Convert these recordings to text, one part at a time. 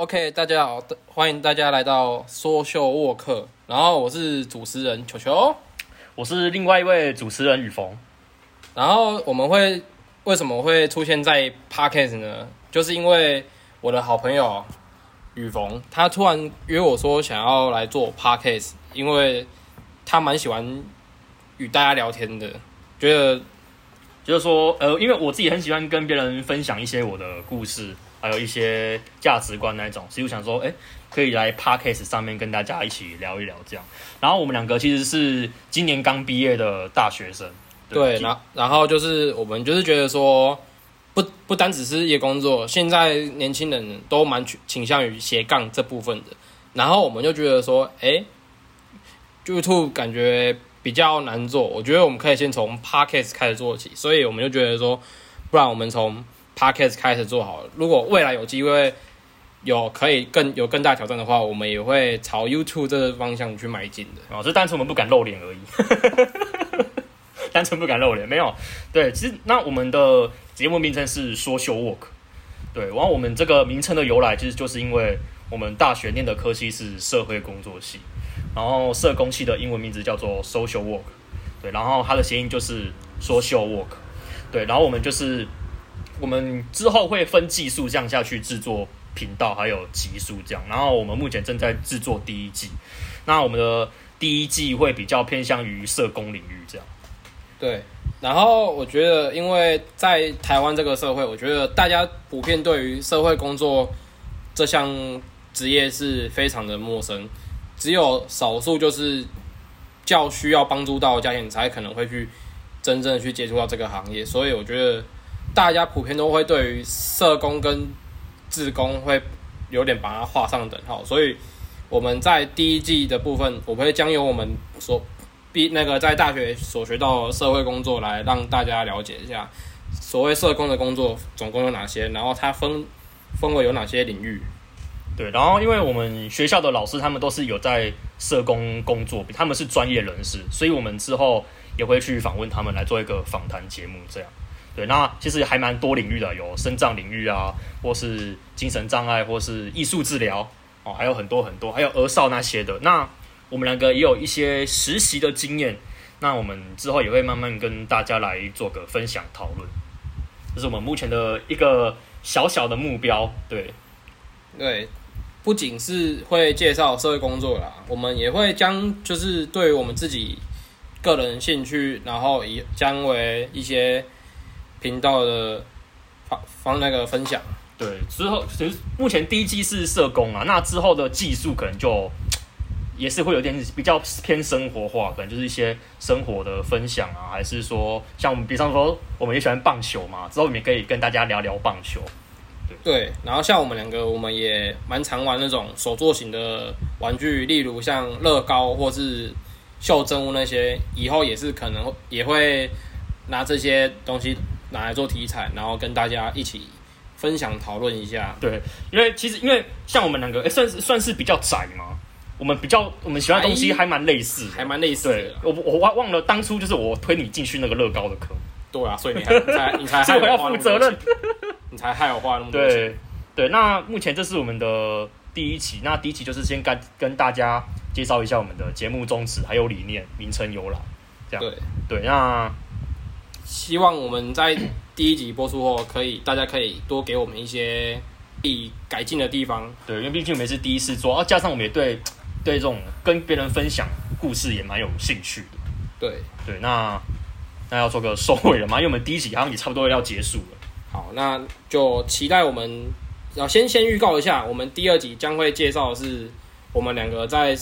OK，大家好，欢迎大家来到说秀沃克。然后我是主持人球球，我是另外一位主持人雨逢。然后我们会为什么会出现在 Podcast 呢？就是因为我的好朋友雨逢，他突然约我说想要来做 Podcast，因为他蛮喜欢与大家聊天的，觉得就是说，呃，因为我自己很喜欢跟别人分享一些我的故事。还有一些价值观那种，所以我想说，哎、可以来 Podcast 上面跟大家一起聊一聊这样。然后我们两个其实是今年刚毕业的大学生，对，然后然后就是我们就是觉得说，不不单只是一个工作，现在年轻人都蛮倾向于斜杠这部分的。然后我们就觉得说，哎、欸，YouTube 感觉比较难做，我觉得我们可以先从 Podcast 开始做起，所以我们就觉得说，不然我们从 Podcast 开始做好，如果未来有机会有可以更有更大挑战的话，我们也会朝 YouTube 这个方向去迈进的。哦，是单纯我们不敢露脸而已，单纯不敢露脸，没有。对，其实那我们的节目名称是说秀 Work，对，然后我们这个名称的由来，其实就是因为我们大学念的科系是社会工作系，然后社工系的英文名字叫做 Social Work，对，然后它的谐音就是说秀 Work，对，然后我们就是。我们之后会分技术这样下去制作频道，还有集数这样。然后我们目前正在制作第一季，那我们的第一季会比较偏向于社工领域这样。对，然后我觉得，因为在台湾这个社会，我觉得大家普遍对于社会工作这项职业是非常的陌生，只有少数就是较需要帮助到的家庭才可能会去真正去接触到这个行业，所以我觉得。大家普遍都会对于社工跟志工会有点把它画上等号，所以我们在第一季的部分，我会将由我们所毕那个在大学所学到的社会工作来让大家了解一下，所谓社工的工作总共有哪些，然后它分分为有哪些领域。对，然后因为我们学校的老师他们都是有在社工工作，他们是专业人士，所以我们之后也会去访问他们来做一个访谈节目，这样。对，那其实还蛮多领域的，有身障领域啊，或是精神障碍，或是艺术治疗哦，还有很多很多，还有儿少那些的。那我们两个也有一些实习的经验，那我们之后也会慢慢跟大家来做个分享讨论。这是我们目前的一个小小的目标。对，对，不仅是会介绍社会工作啦，我们也会将就是对于我们自己个人兴趣，然后以将为一些。频道的方方那个分享，对，之后其实目前第一季是社工啊，那之后的技术可能就也是会有点比较偏生活化，可能就是一些生活的分享啊，还是说像我们，比方说我们也喜欢棒球嘛，之后我们也可以跟大家聊聊棒球，对，对，然后像我们两个，我们也蛮常玩那种手作型的玩具，例如像乐高或是袖珍物那些，以后也是可能也会拿这些东西。拿来做题材，然后跟大家一起分享讨论一下。对，因为其实因为像我们两个，哎，算是算是比较窄嘛。我们比较我们喜欢的东西还蛮类似，还蛮类似的。对，我我忘忘了当初就是我推你进去那个乐高的坑。对啊，所以你还才你才 害我要负责任，你才害我花那么多钱。对对，那目前这是我们的第一期，那第一期就是先跟跟大家介绍一下我们的节目宗旨还有理念、名称由来，这样。对对，那。希望我们在第一集播出后，可以大家可以多给我们一些可以改进的地方。对，因为毕竟我们是第一次做，啊，加上我们也对对这种跟别人分享故事也蛮有兴趣的。对对，那那要做个收尾了吗？因为我们第一集好像也差不多要结束了。好，那就期待我们要先先预告一下，我们第二集将会介绍的是我们两个在。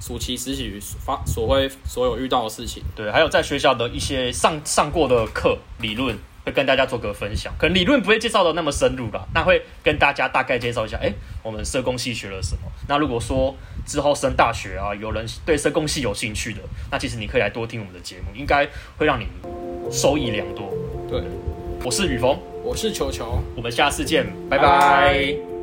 暑期实习发所会所有遇到的事情，对，还有在学校的一些上上过的课理论，会跟大家做个分享。可能理论不会介绍的那么深入吧，那会跟大家大概介绍一下，哎，我们社工系学了什么。那如果说之后升大学啊，有人对社工系有兴趣的，那其实你可以来多听我们的节目，应该会让你收益良多。对，我是雨峰，我是球球，我们下次见，拜拜。拜拜。